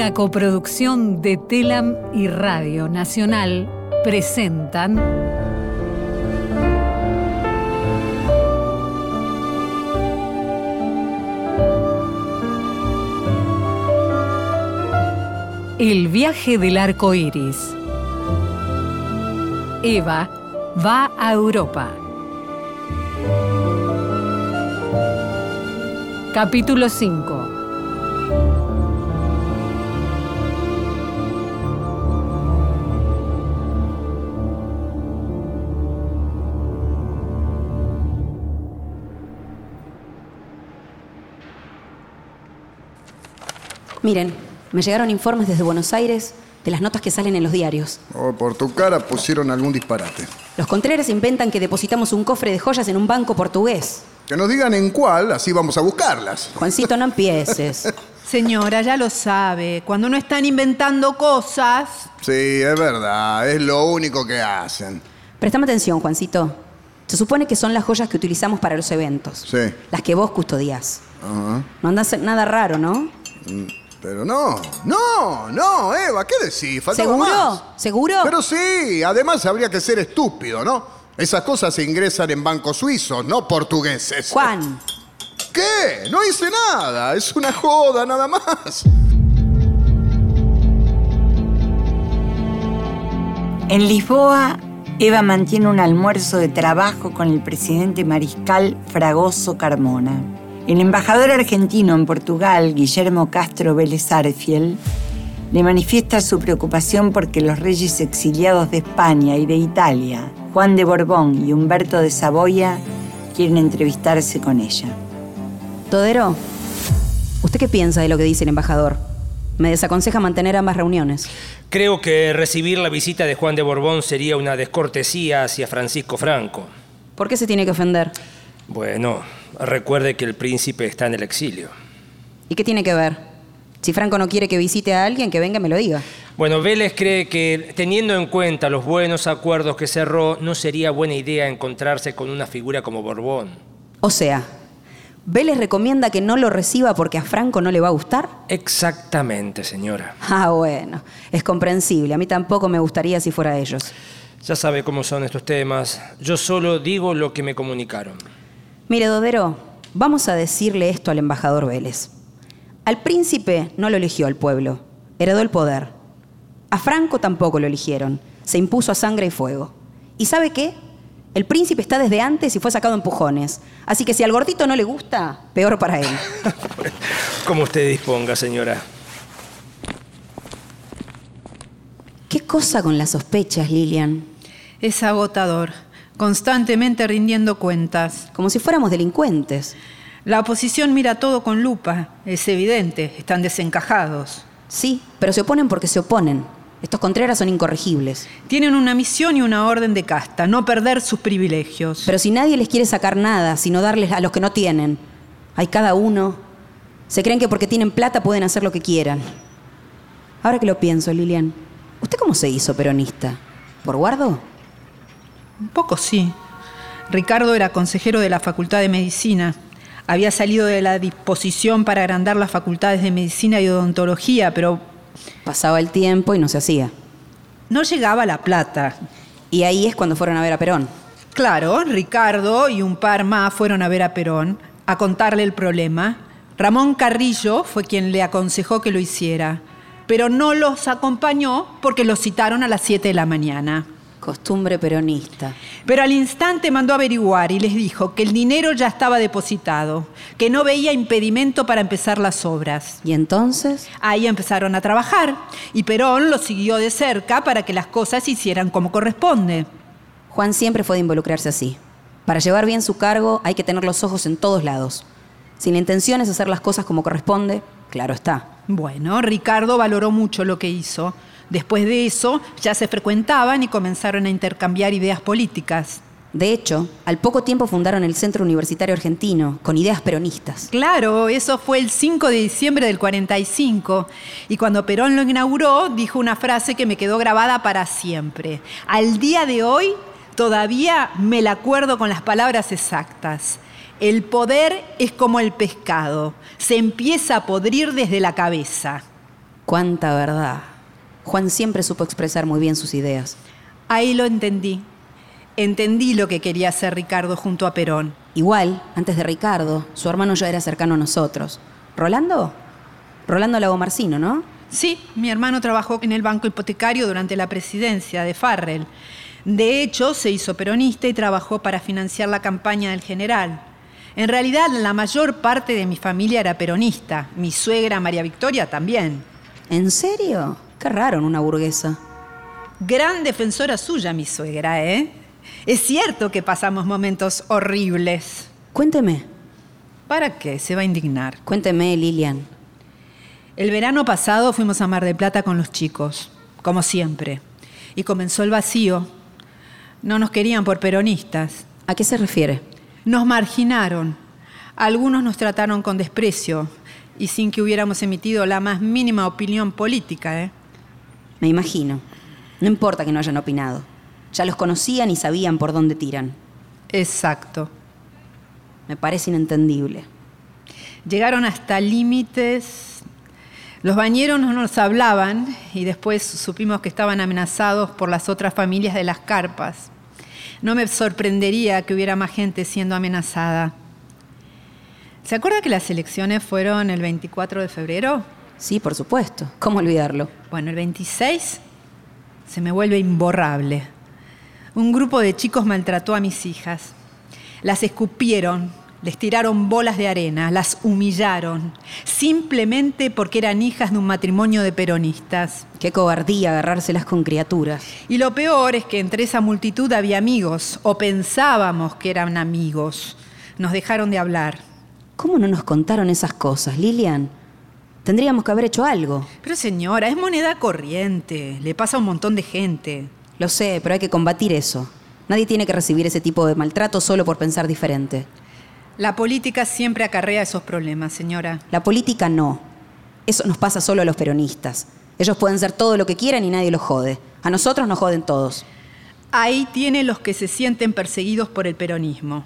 una coproducción de Telam y Radio Nacional, presentan El viaje del arco iris. Eva va a Europa. Capítulo 5 Miren, me llegaron informes desde Buenos Aires de las notas que salen en los diarios. Oh, por tu cara pusieron algún disparate. Los Contreras inventan que depositamos un cofre de joyas en un banco portugués. Que nos digan en cuál, así vamos a buscarlas. Juancito, no empieces. Señora, ya lo sabe. Cuando no están inventando cosas. Sí, es verdad, es lo único que hacen. Prestame atención, Juancito. Se supone que son las joyas que utilizamos para los eventos. Sí. Las que vos custodias. Ajá. No andas nada raro, ¿no? Pero no, no, no, Eva, ¿qué decís? Faltaba ¿Seguro? más. ¿Seguro? Pero sí, además habría que ser estúpido, ¿no? Esas cosas se ingresan en bancos suizos, no portugueses. Juan, ¿Qué? No hice nada, es una joda nada más. En Lisboa, Eva mantiene un almuerzo de trabajo con el presidente mariscal Fragoso Carmona. El embajador argentino en Portugal, Guillermo Castro Vélez Arfiel, le manifiesta su preocupación porque los reyes exiliados de España y de Italia, Juan de Borbón y Humberto de Saboya, quieren entrevistarse con ella. Todero, ¿usted qué piensa de lo que dice el embajador? Me desaconseja mantener ambas reuniones. Creo que recibir la visita de Juan de Borbón sería una descortesía hacia Francisco Franco. ¿Por qué se tiene que ofender? Bueno, recuerde que el príncipe está en el exilio. ¿Y qué tiene que ver? Si Franco no quiere que visite a alguien, que venga y me lo diga. Bueno, Vélez cree que teniendo en cuenta los buenos acuerdos que cerró, no sería buena idea encontrarse con una figura como Borbón. O sea, ¿Vélez recomienda que no lo reciba porque a Franco no le va a gustar? Exactamente, señora. Ah, bueno, es comprensible. A mí tampoco me gustaría si fuera ellos. Ya sabe cómo son estos temas. Yo solo digo lo que me comunicaron. Mire, Dodero, vamos a decirle esto al embajador Vélez. Al príncipe no lo eligió el pueblo, heredó el poder. A Franco tampoco lo eligieron, se impuso a sangre y fuego. ¿Y sabe qué? El príncipe está desde antes y fue sacado a empujones. Así que si al gordito no le gusta, peor para él. Como usted disponga, señora. ¿Qué cosa con las sospechas, Lilian? Es agotador. Constantemente rindiendo cuentas. Como si fuéramos delincuentes. La oposición mira todo con lupa. Es evidente. Están desencajados. Sí, pero se oponen porque se oponen. Estos Contreras son incorregibles. Tienen una misión y una orden de casta. No perder sus privilegios. Pero si nadie les quiere sacar nada, sino darles a los que no tienen. Hay cada uno. Se creen que porque tienen plata pueden hacer lo que quieran. Ahora que lo pienso, Lilian, ¿usted cómo se hizo peronista? ¿Por guardo? Un poco sí. Ricardo era consejero de la Facultad de Medicina. Había salido de la disposición para agrandar las facultades de medicina y odontología, pero Pasaba el tiempo y no se hacía. no llegaba la plata. Y ahí es cuando fueron a ver a Perón. Claro, Ricardo y un par más fueron a ver a Perón a contarle el problema. Ramón Carrillo fue quien le aconsejó que lo hiciera, pero no los acompañó porque los citaron a las 7 de la mañana. Costumbre peronista. Pero al instante mandó averiguar y les dijo que el dinero ya estaba depositado, que no veía impedimento para empezar las obras. ¿Y entonces? Ahí empezaron a trabajar y Perón los siguió de cerca para que las cosas se hicieran como corresponde. Juan siempre fue de involucrarse así. Para llevar bien su cargo hay que tener los ojos en todos lados. Si la intención es hacer las cosas como corresponde, claro está. Bueno, Ricardo valoró mucho lo que hizo. Después de eso, ya se frecuentaban y comenzaron a intercambiar ideas políticas. De hecho, al poco tiempo fundaron el Centro Universitario Argentino, con ideas peronistas. Claro, eso fue el 5 de diciembre del 45. Y cuando Perón lo inauguró, dijo una frase que me quedó grabada para siempre. Al día de hoy, todavía me la acuerdo con las palabras exactas. El poder es como el pescado, se empieza a podrir desde la cabeza. Cuánta verdad. Juan siempre supo expresar muy bien sus ideas. Ahí lo entendí. Entendí lo que quería hacer Ricardo junto a Perón. Igual, antes de Ricardo, su hermano ya era cercano a nosotros. ¿Rolando? Rolando Lagomarcino, ¿no? Sí, mi hermano trabajó en el banco hipotecario durante la presidencia de Farrell. De hecho, se hizo peronista y trabajó para financiar la campaña del general. En realidad, la mayor parte de mi familia era peronista. Mi suegra María Victoria también. ¿En serio? Qué raro en una burguesa. Gran defensora suya, mi suegra, ¿eh? Es cierto que pasamos momentos horribles. Cuénteme, ¿Para qué? Se va a indignar. cuénteme, Lilian. El verano pasado fuimos a Mar del Plata con los chicos, como siempre. Y comenzó el vacío. No nos querían por peronistas. ¿A qué se refiere? Nos marginaron. Algunos nos trataron con desprecio y sin que hubiéramos emitido la más mínima opinión política, ¿eh? Me imagino. No importa que no hayan opinado. Ya los conocían y sabían por dónde tiran. Exacto. Me parece inentendible. Llegaron hasta límites. Los bañeros no nos hablaban y después supimos que estaban amenazados por las otras familias de las carpas. No me sorprendería que hubiera más gente siendo amenazada. ¿Se acuerda que las elecciones fueron el 24 de febrero? Sí, por supuesto. ¿Cómo olvidarlo? Bueno, el 26 se me vuelve imborrable. Un grupo de chicos maltrató a mis hijas. Las escupieron, les tiraron bolas de arena, las humillaron, simplemente porque eran hijas de un matrimonio de peronistas. Qué cobardía agarrárselas con criaturas. Y lo peor es que entre esa multitud había amigos, o pensábamos que eran amigos. Nos dejaron de hablar. ¿Cómo no nos contaron esas cosas, Lilian? Tendríamos que haber hecho algo. Pero señora, es moneda corriente, le pasa a un montón de gente. Lo sé, pero hay que combatir eso. Nadie tiene que recibir ese tipo de maltrato solo por pensar diferente. La política siempre acarrea esos problemas, señora. La política no. Eso nos pasa solo a los peronistas. Ellos pueden ser todo lo que quieran y nadie los jode. A nosotros nos joden todos. Ahí tiene los que se sienten perseguidos por el peronismo.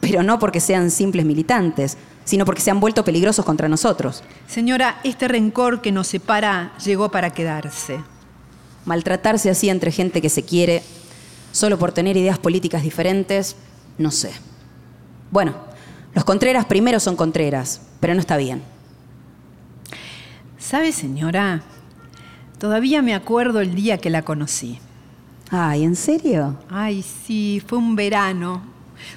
Pero no porque sean simples militantes, sino porque se han vuelto peligrosos contra nosotros. Señora, este rencor que nos separa llegó para quedarse. Maltratarse así entre gente que se quiere, solo por tener ideas políticas diferentes, no sé. Bueno, los Contreras primero son Contreras, pero no está bien. ¿Sabe, señora? Todavía me acuerdo el día que la conocí. Ay, ¿en serio? Ay, sí, fue un verano.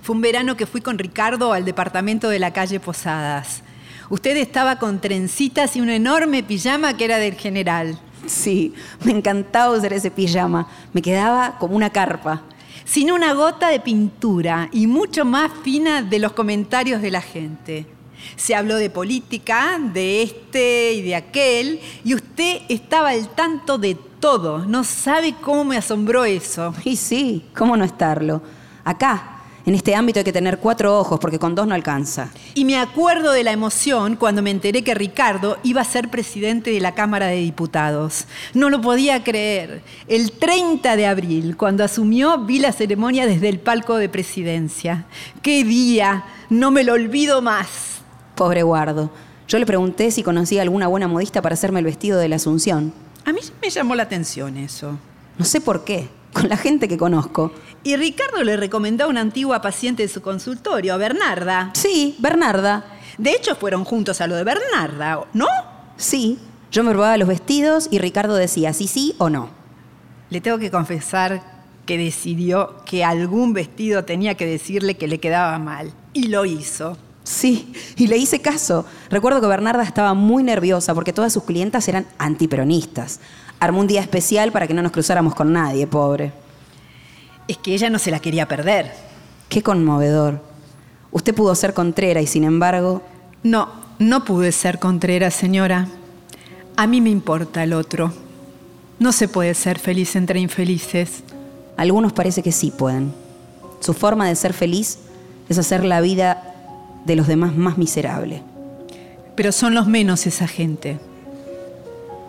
Fue un verano que fui con Ricardo al departamento de la calle Posadas. Usted estaba con trencitas y un enorme pijama que era del general. Sí, me encantaba usar ese pijama. Me quedaba como una carpa. Sin una gota de pintura y mucho más fina de los comentarios de la gente. Se habló de política, de este y de aquel, y usted estaba al tanto de todo. No sabe cómo me asombró eso. Y sí, ¿cómo no estarlo? Acá, en este ámbito hay que tener cuatro ojos porque con dos no alcanza. Y me acuerdo de la emoción cuando me enteré que Ricardo iba a ser presidente de la Cámara de Diputados. No lo podía creer. El 30 de abril, cuando asumió, vi la ceremonia desde el palco de presidencia. ¡Qué día! No me lo olvido más. Pobre Guardo. Yo le pregunté si conocía alguna buena modista para hacerme el vestido de la Asunción. A mí me llamó la atención eso. No sé por qué. Con la gente que conozco. Y Ricardo le recomendó a una antigua paciente de su consultorio, a Bernarda. Sí, Bernarda. De hecho, fueron juntos a lo de Bernarda, ¿no? Sí. Yo me probaba los vestidos y Ricardo decía sí, sí o no. Le tengo que confesar que decidió que algún vestido tenía que decirle que le quedaba mal. Y lo hizo. Sí, y le hice caso. Recuerdo que Bernarda estaba muy nerviosa porque todas sus clientas eran antiperonistas. Armó un día especial para que no nos cruzáramos con nadie, pobre. Es que ella no se la quería perder. Qué conmovedor. Usted pudo ser contrera y sin embargo... No, no pude ser contrera, señora. A mí me importa el otro. No se puede ser feliz entre infelices. Algunos parece que sí pueden. Su forma de ser feliz es hacer la vida de los demás más miserable. Pero son los menos esa gente.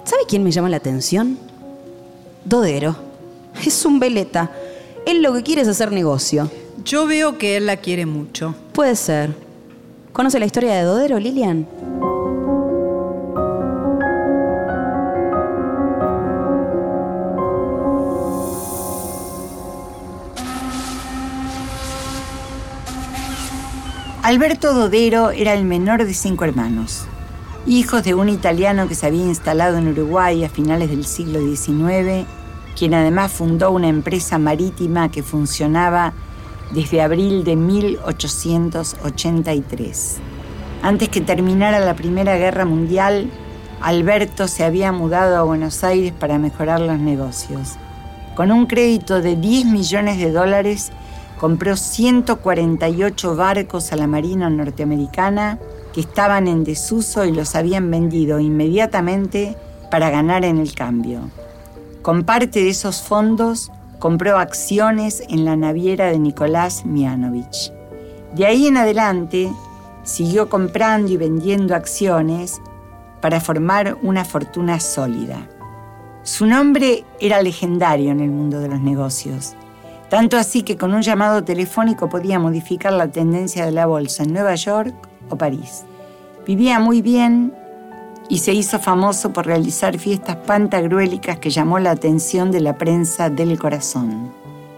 ¿Sabe quién me llama la atención? Dodero. Es un veleta. Él lo que quiere es hacer negocio. Yo veo que él la quiere mucho. Puede ser. ¿Conoce la historia de Dodero, Lilian? Alberto Dodero era el menor de cinco hermanos hijos de un italiano que se había instalado en Uruguay a finales del siglo XIX, quien además fundó una empresa marítima que funcionaba desde abril de 1883. Antes que terminara la Primera Guerra Mundial, Alberto se había mudado a Buenos Aires para mejorar los negocios. Con un crédito de 10 millones de dólares, compró 148 barcos a la Marina norteamericana que estaban en desuso y los habían vendido inmediatamente para ganar en el cambio. Con parte de esos fondos compró acciones en la naviera de Nicolás Mianovich. De ahí en adelante siguió comprando y vendiendo acciones para formar una fortuna sólida. Su nombre era legendario en el mundo de los negocios. Tanto así que con un llamado telefónico podía modificar la tendencia de la bolsa en Nueva York o París. Vivía muy bien y se hizo famoso por realizar fiestas pantagruélicas que llamó la atención de la prensa del corazón.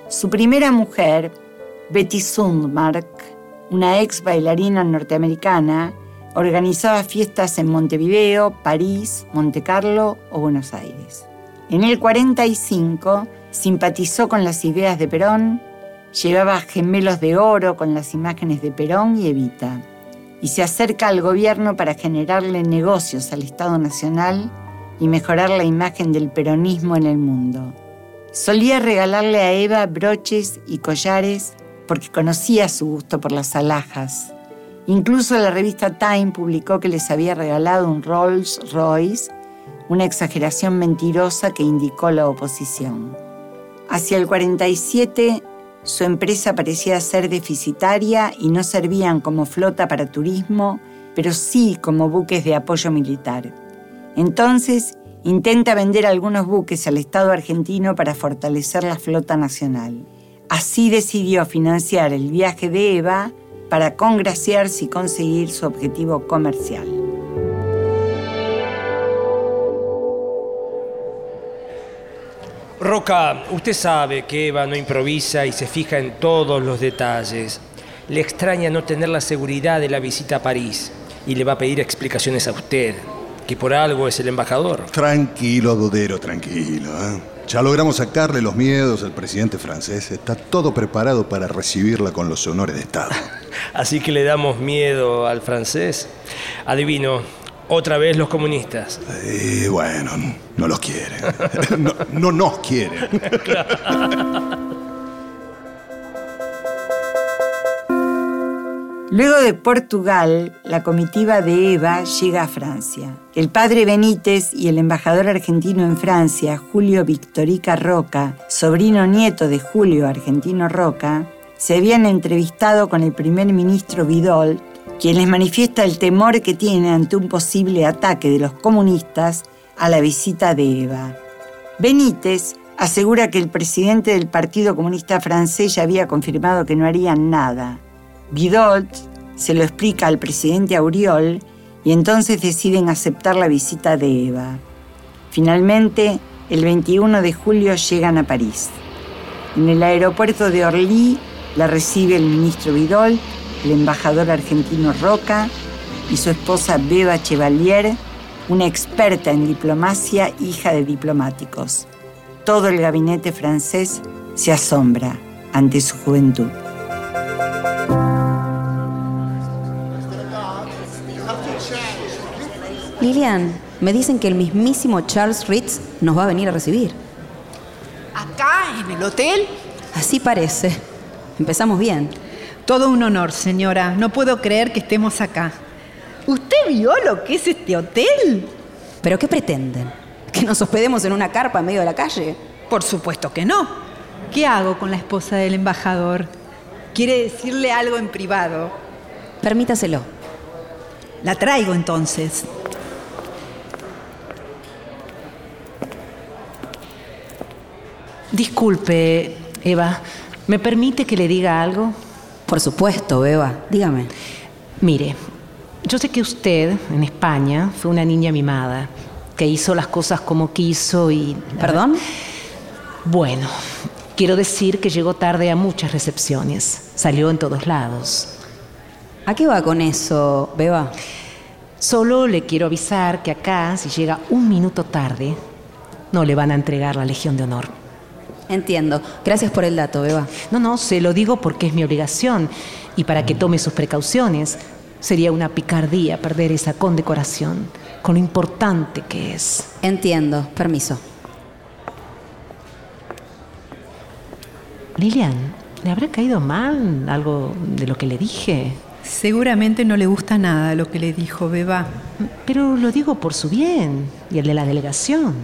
Su primera mujer, Betty Sundmark, una ex bailarina norteamericana, organizaba fiestas en Montevideo, París, Montecarlo o Buenos Aires. En el 45 simpatizó con las ideas de Perón, llevaba gemelos de oro con las imágenes de Perón y Evita, y se acerca al gobierno para generarle negocios al Estado Nacional y mejorar la imagen del peronismo en el mundo. Solía regalarle a Eva broches y collares porque conocía su gusto por las alhajas. Incluso la revista Time publicó que les había regalado un Rolls Royce, una exageración mentirosa que indicó la oposición. Hacia el 47, su empresa parecía ser deficitaria y no servían como flota para turismo, pero sí como buques de apoyo militar. Entonces, intenta vender algunos buques al Estado argentino para fortalecer la flota nacional. Así decidió financiar el viaje de Eva para congraciarse y conseguir su objetivo comercial. Roca, usted sabe que Eva no improvisa y se fija en todos los detalles. Le extraña no tener la seguridad de la visita a París y le va a pedir explicaciones a usted, que por algo es el embajador. Tranquilo, Dodero, tranquilo. ¿eh? Ya logramos sacarle los miedos al presidente francés. Está todo preparado para recibirla con los honores de Estado. Así que le damos miedo al francés. Adivino, otra vez los comunistas. Y bueno, no los quieren. No, no nos quieren. Luego de Portugal, la comitiva de Eva llega a Francia. El padre Benítez y el embajador argentino en Francia, Julio Victorica Roca, sobrino nieto de Julio Argentino Roca, se habían entrevistado con el primer ministro Vidal, quien les manifiesta el temor que tiene ante un posible ataque de los comunistas a la visita de Eva. Benítez asegura que el presidente del Partido Comunista francés ya había confirmado que no harían nada Bidolt se lo explica al presidente Auriol y entonces deciden aceptar la visita de Eva. Finalmente, el 21 de julio llegan a París. En el aeropuerto de Orly la recibe el ministro Vidal, el embajador argentino Roca y su esposa Beba Chevalier, una experta en diplomacia, hija de diplomáticos. Todo el gabinete francés se asombra ante su juventud. Lilian, me dicen que el mismísimo Charles Ritz nos va a venir a recibir. ¿Acá, en el hotel? Así parece. Empezamos bien. Todo un honor, señora. No puedo creer que estemos acá. ¿Usted vio lo que es este hotel? ¿Pero qué pretenden? ¿Que nos hospedemos en una carpa en medio de la calle? Por supuesto que no. ¿Qué hago con la esposa del embajador? ¿Quiere decirle algo en privado? Permítaselo. La traigo entonces. Disculpe, Eva, ¿me permite que le diga algo? Por supuesto, Eva. Dígame. Mire, yo sé que usted en España fue una niña mimada, que hizo las cosas como quiso y... ¿Perdón? Bueno, quiero decir que llegó tarde a muchas recepciones. Salió en todos lados. ¿A qué va con eso, Beba? Solo le quiero avisar que acá, si llega un minuto tarde, no le van a entregar la Legión de Honor. Entiendo. Gracias por el dato, Beba. No, no, se lo digo porque es mi obligación y para que tome sus precauciones. Sería una picardía perder esa condecoración, con lo importante que es. Entiendo. Permiso. Lilian, ¿le habrá caído mal algo de lo que le dije? Seguramente no le gusta nada lo que le dijo Beba. Pero lo digo por su bien y el de la delegación.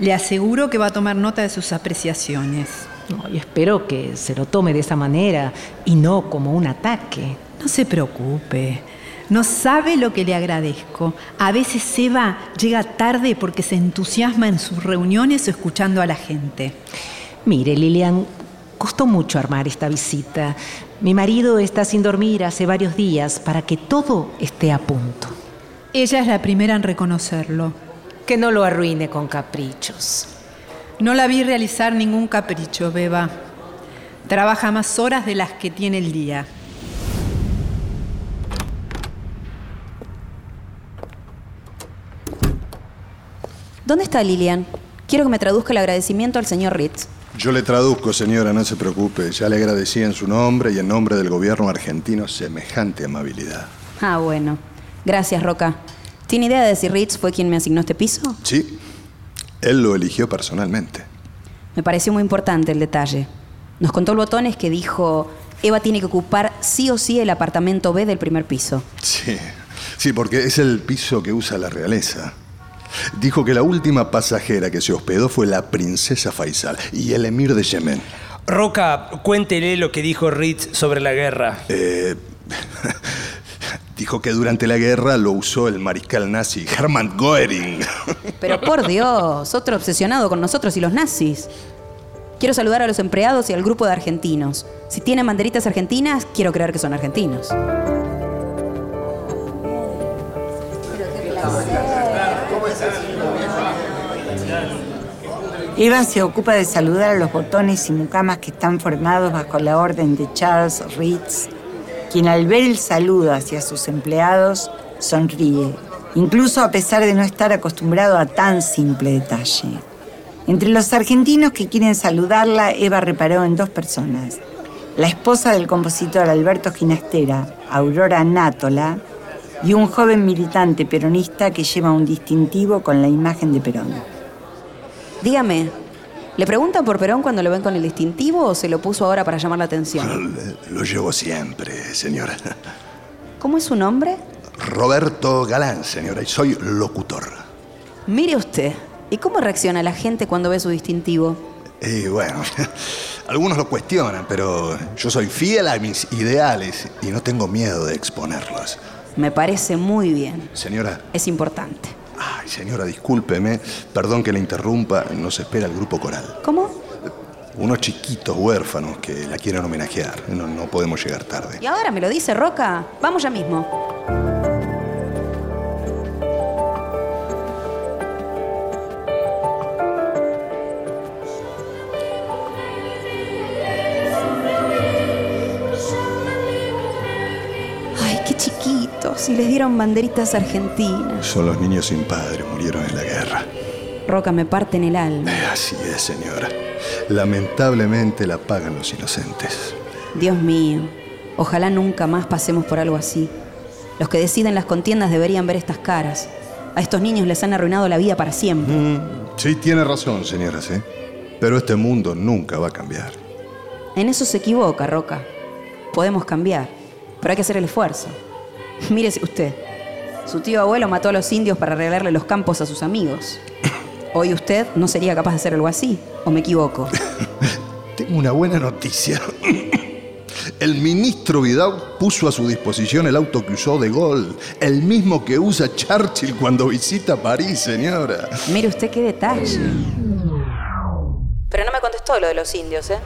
Le aseguro que va a tomar nota de sus apreciaciones. No, y espero que se lo tome de esa manera y no como un ataque. No se preocupe. No sabe lo que le agradezco. A veces Eva llega tarde porque se entusiasma en sus reuniones o escuchando a la gente. Mire, Lilian, costó mucho armar esta visita. Mi marido está sin dormir hace varios días para que todo esté a punto. Ella es la primera en reconocerlo. Que no lo arruine con caprichos. No la vi realizar ningún capricho, Beba. Trabaja más horas de las que tiene el día. ¿Dónde está Lilian? Quiero que me traduzca el agradecimiento al señor Ritz. Yo le traduzco, señora, no se preocupe. Ya le agradecí en su nombre y en nombre del gobierno argentino semejante amabilidad. Ah, bueno. Gracias, Roca. ¿Tiene idea de si Ritz fue quien me asignó este piso? Sí, él lo eligió personalmente. Me pareció muy importante el detalle. Nos contó el botones que dijo, Eva tiene que ocupar sí o sí el apartamento B del primer piso. Sí, sí, porque es el piso que usa la realeza. Dijo que la última pasajera que se hospedó fue la princesa Faisal y el emir de Yemen. Roca, cuéntele lo que dijo Ritz sobre la guerra. Eh, dijo que durante la guerra lo usó el mariscal nazi Hermann Göring. Pero por Dios, otro obsesionado con nosotros y los nazis. Quiero saludar a los empleados y al grupo de argentinos. Si tienen banderitas argentinas, quiero creer que son argentinos. Eva se ocupa de saludar a los botones y mucamas que están formados bajo la orden de Charles Ritz, quien al ver el saludo hacia sus empleados sonríe, incluso a pesar de no estar acostumbrado a tan simple detalle. Entre los argentinos que quieren saludarla, Eva reparó en dos personas. La esposa del compositor Alberto Ginastera, Aurora Nátola, y un joven militante peronista que lleva un distintivo con la imagen de Perón. Dígame, ¿le preguntan por Perón cuando lo ven con el distintivo o se lo puso ahora para llamar la atención? Lo llevo siempre, señora. ¿Cómo es su nombre? Roberto Galán, señora, y soy locutor. Mire usted, ¿y cómo reacciona la gente cuando ve su distintivo? Y bueno, algunos lo cuestionan, pero yo soy fiel a mis ideales y no tengo miedo de exponerlos. Me parece muy bien. Señora, Es importante. Ay, señora, discúlpeme, perdón que le interrumpa, nos espera el grupo coral. ¿Cómo? Unos chiquitos huérfanos que la quieren homenajear. No, no podemos llegar tarde. ¿Y ahora me lo dice Roca? Vamos ya mismo. Y les dieron banderitas argentinas. Son los niños sin padre, murieron en la guerra. Roca, me parten el alma. Eh, Así es, señora. Lamentablemente la pagan los inocentes. Dios mío, ojalá nunca más pasemos por algo así. Los que deciden las contiendas deberían ver estas caras. A estos niños les han arruinado la vida para siempre. Mm, sí, tiene razón, señora, sí. Pero este mundo nunca va a cambiar. En eso se equivoca, Roca. Podemos cambiar, pero hay que hacer el esfuerzo. Mírese usted. Su tío abuelo mató a los indios para regalarle los campos a sus amigos. Hoy usted no sería capaz de hacer algo así, ¿o me equivoco? Tengo una buena noticia. El ministro Vidal puso a su disposición el auto que usó de Gaulle, el mismo que usa Churchill cuando visita París, señora. Mire usted qué detalle. Pero no me contestó lo de los indios, ¿eh?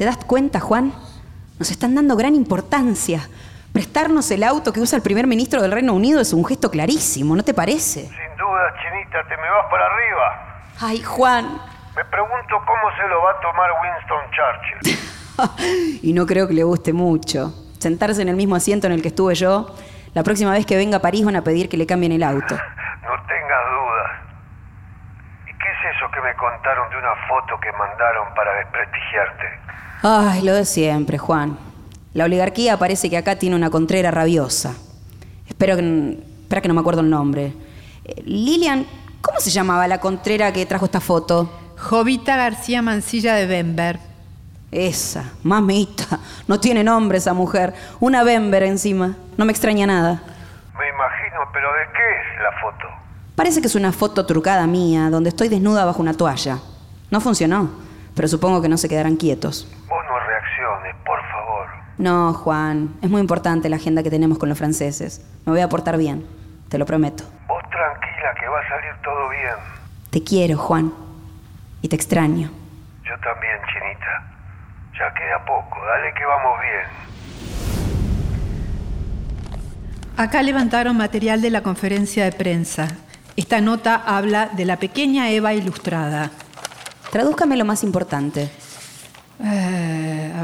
¿Te das cuenta, Juan? Nos están dando gran importancia. Prestarnos el auto que usa el primer ministro del Reino Unido es un gesto clarísimo, ¿no te parece? Sin duda, Chinita. te me vas para arriba. Ay, Juan. Me pregunto cómo se lo va a tomar Winston Churchill. y no creo que le guste mucho. Sentarse en el mismo asiento en el que estuve yo. La próxima vez que venga a París van a pedir que le cambien el auto. No tengas dudas. ¿Y qué es eso que me contaron de una foto que mandaron para desprestigiarte? Ay, lo de siempre, Juan. La oligarquía parece que acá tiene una contrera rabiosa. Espero que... Espera que no me acuerdo el nombre. Eh, Lilian, ¿cómo se llamaba la contrera que trajo esta foto? Jovita García Mancilla de Bember. Esa, mamita. No tiene nombre esa mujer. Una Bember encima. No me extraña nada. Me imagino, pero ¿de qué es la foto? Parece que es una foto trucada mía, donde estoy desnuda bajo una toalla. No funcionó, pero supongo que no se quedarán quietos. Vos no reacciones, por favor. No, Juan. Es muy importante la agenda que tenemos con los franceses. Me voy a portar bien. Te lo prometo. Vos tranquila que va a salir todo bien. Te quiero, Juan. Y te extraño. Yo también, Chinita. Ya queda poco. Dale que vamos bien. Acá levantaron material de la conferencia de prensa. Esta nota habla de la pequeña Eva ilustrada. Tradúzcame lo más importante. Eh,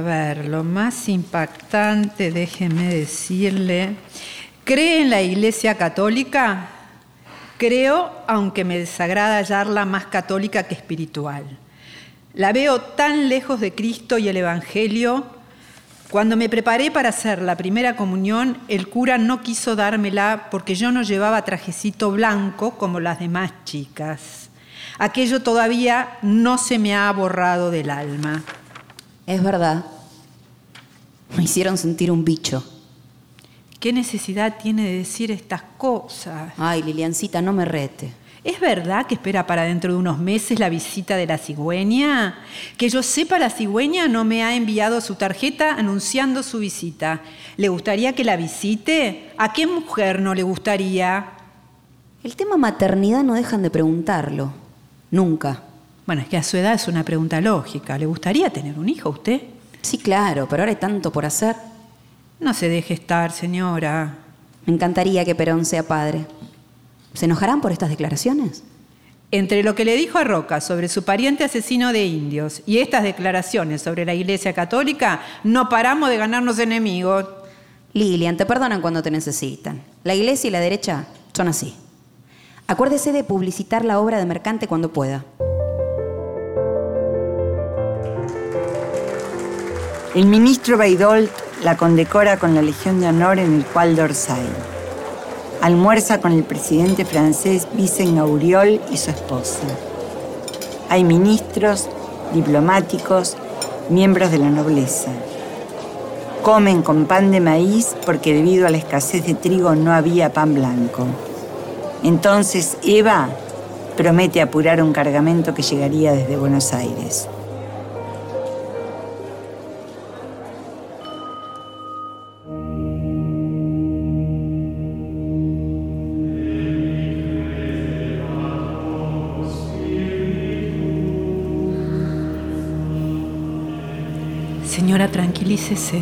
ver, lo más impactante, déjeme decirle. ¿Cree en la Iglesia Católica? Creo, aunque me desagrada hallarla más católica que espiritual. La veo tan lejos de Cristo y el Evangelio. Cuando me preparé para hacer la primera comunión, el cura no quiso dármela porque yo no llevaba trajecito blanco como las demás chicas. Aquello todavía no se me ha borrado del alma. Es verdad. Me hicieron sentir un bicho. ¿Qué necesidad tiene de decir estas cosas? Ay, Liliancita, no me rete. ¿Es verdad que espera para dentro de unos meses la visita de la cigüeña? Que yo sepa, la cigüeña no me ha enviado su tarjeta anunciando su visita. ¿Le gustaría que la visite? ¿A qué mujer no le gustaría? El tema maternidad no dejan de preguntarlo. Nunca. Bueno, es que a su edad es una pregunta lógica. ¿Le gustaría tener un hijo a usted? Sí, claro, pero ahora hay tanto por hacer. No se deje estar, señora. Me encantaría que Perón sea padre. ¿Se enojarán por estas declaraciones? Entre lo que le dijo a Roca sobre su pariente asesino de indios y estas declaraciones sobre la Iglesia Católica, no paramos de ganarnos enemigos. Lilian, te perdonan cuando te necesitan. La Iglesia y la derecha son así. Acuérdese de publicitar la obra de Mercante cuando pueda. El ministro Baidolt la condecora con la Legión de Honor en el cual d'Orsay. Almuerza con el presidente francés Vicent Auriol y su esposa. Hay ministros, diplomáticos, miembros de la nobleza. Comen con pan de maíz porque debido a la escasez de trigo no había pan blanco. Entonces Eva promete apurar un cargamento que llegaría desde Buenos Aires. Señora, tranquilícese.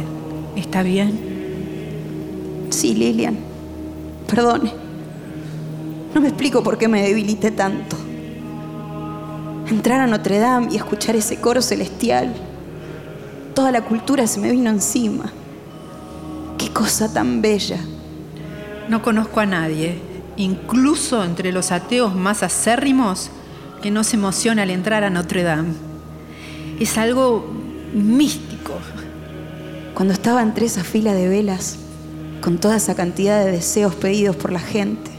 ¿Está bien? Sí, Lilian. Perdone. No me explico por qué me debilité tanto. Entrar a Notre Dame y escuchar ese coro celestial. Toda la cultura se me vino encima. Qué cosa tan bella. No conozco a nadie, incluso entre los ateos más acérrimos, que no se emociona al entrar a Notre Dame. Es algo místico. Cuando estaba entre esa fila de velas, con toda esa cantidad de deseos pedidos por la gente,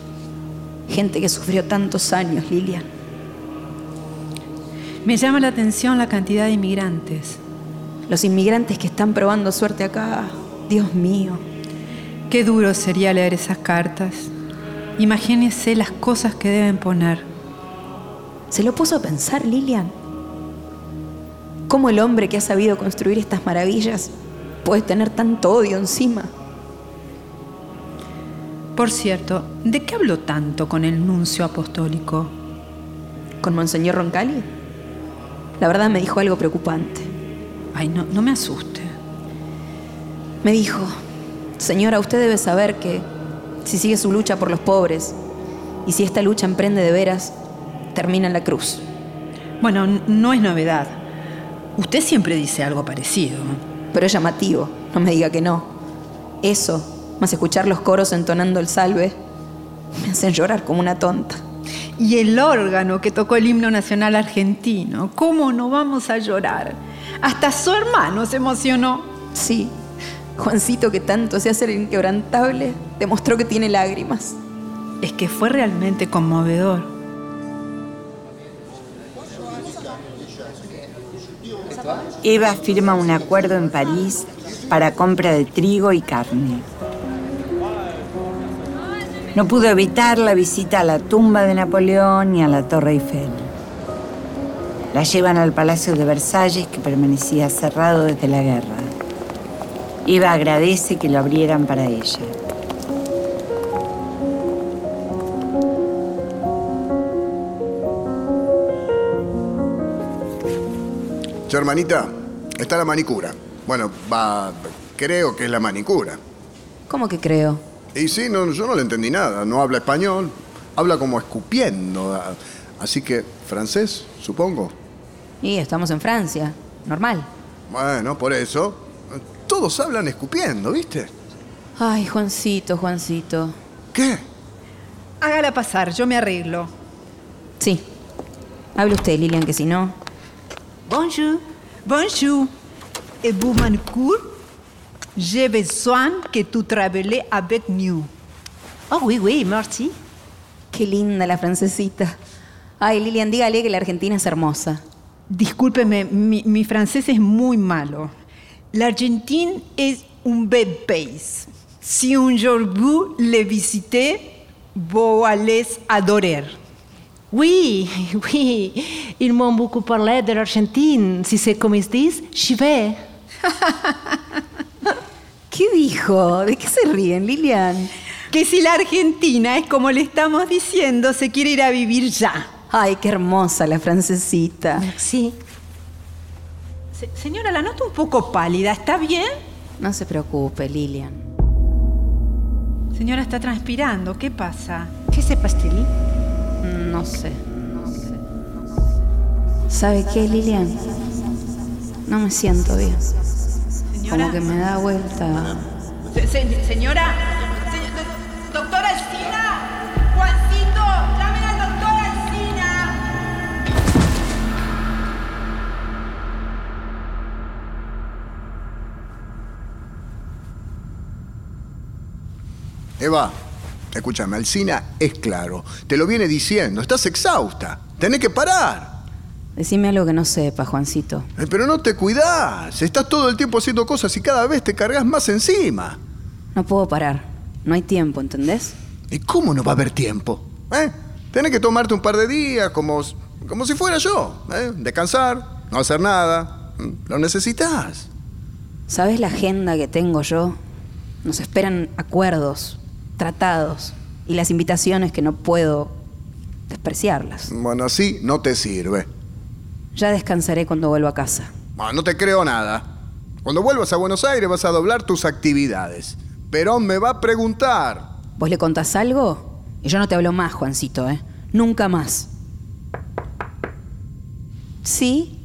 gente que sufrió tantos años, Lilian. Me llama la atención la cantidad de inmigrantes. Los inmigrantes que están probando suerte acá, Dios mío. Qué duro sería leer esas cartas. Imagínese las cosas que deben poner. ¿Se lo puso a pensar, Lilian? ¿Cómo el hombre que ha sabido construir estas maravillas puede tener tanto odio encima? Por cierto, ¿de qué habló tanto con el nuncio apostólico? ¿Con Monseñor Roncalli? La verdad me dijo algo preocupante. Ay, no, no me asuste. Me dijo, señora, usted debe saber que si sigue su lucha por los pobres, Y si esta lucha emprende de veras, termina en la cruz. Bueno, no es novedad. Usted siempre dice algo parecido. Pero es llamativo, no me diga que no. Eso, más escuchar los coros entonando el salve, me hacen llorar como una tonta. Y el órgano que tocó el himno nacional argentino, ¿cómo no vamos a llorar? Hasta su hermano se emocionó. Sí, Juancito, que tanto se hace el inquebrantable, demostró que tiene lágrimas. Es que fue realmente conmovedor. Eva firma un acuerdo en París para compra de trigo y carne. No pudo evitar la visita a la tumba de Napoleón ni a la Torre Eiffel. La llevan al Palacio de Versalles que permanecía cerrado desde la guerra. Eva agradece que lo abrieran para ella. Hermanita, está la manicura. Bueno, va, creo que es la manicura. ¿Cómo que creo? Y sí, no, yo no le entendí nada. No habla español, habla como escupiendo. Así que, francés, supongo. Y estamos en Francia, normal. Bueno, por eso. Todos hablan escupiendo, ¿viste? Ay, Juancito, Juancito. ¿Qué? Hágala pasar, yo me arreglo. Sí. Hable usted, Lilian, que si no. Bonjour. Bonjour. Et vous, Mancourt? J'ai besoin que tu travailles avec nous. Oh, oui, oui, merci. Qué linda la francesita. Ay, Lilian, dígale que la Argentina es hermosa. Discúlpeme, mi, mi francés es muy malo. L'Argentine es un bel país. Si un jour vous le visitez, vous allez adorer. Oui, oui. Ils m'ont beaucoup parlé de l'Argentine. Si c'est comme ils disent, j'y vais. ¿Qué dijo? ¿De qué se ríen, Lilian? Que si la Argentina es como le estamos diciendo, se quiere ir a vivir ya. Ay, qué hermosa la francesita. Se- señora, la noto un poco pálida, ¿está bien? No se preocupe, Lilian. Señora, está transpirando, ¿qué pasa? ¿Qué se pastelí? No sé, no sé. ¿Sabe qué, Lilian? No me siento bien. Como que me da vuelta. Se- se- señora, se- do- doctora Alcina, Juancito, llamen al doctor Alcina. Eva, escúchame, Alcina es claro. Te lo viene diciendo. Estás exhausta. Tenés que parar. Decime algo que no sepa, Juancito. Eh, Pero no te cuidás. Estás todo el tiempo haciendo cosas y cada vez te cargas más encima. No puedo parar. No hay tiempo, ¿entendés? ¿Y cómo no va a haber tiempo? ¿Eh? Tenés que tomarte un par de días como, como si fuera yo. ¿eh? Descansar, no hacer nada. ¿Mm? Lo necesitas. ¿Sabes la agenda que tengo yo? Nos esperan acuerdos, tratados y las invitaciones que no puedo despreciarlas. Bueno, así no te sirve. Ya descansaré cuando vuelva a casa. Bueno, no te creo nada. Cuando vuelvas a Buenos Aires vas a doblar tus actividades. Perón me va a preguntar. ¿Vos le contás algo? Y yo no te hablo más, Juancito, ¿eh? Nunca más. ¿Sí?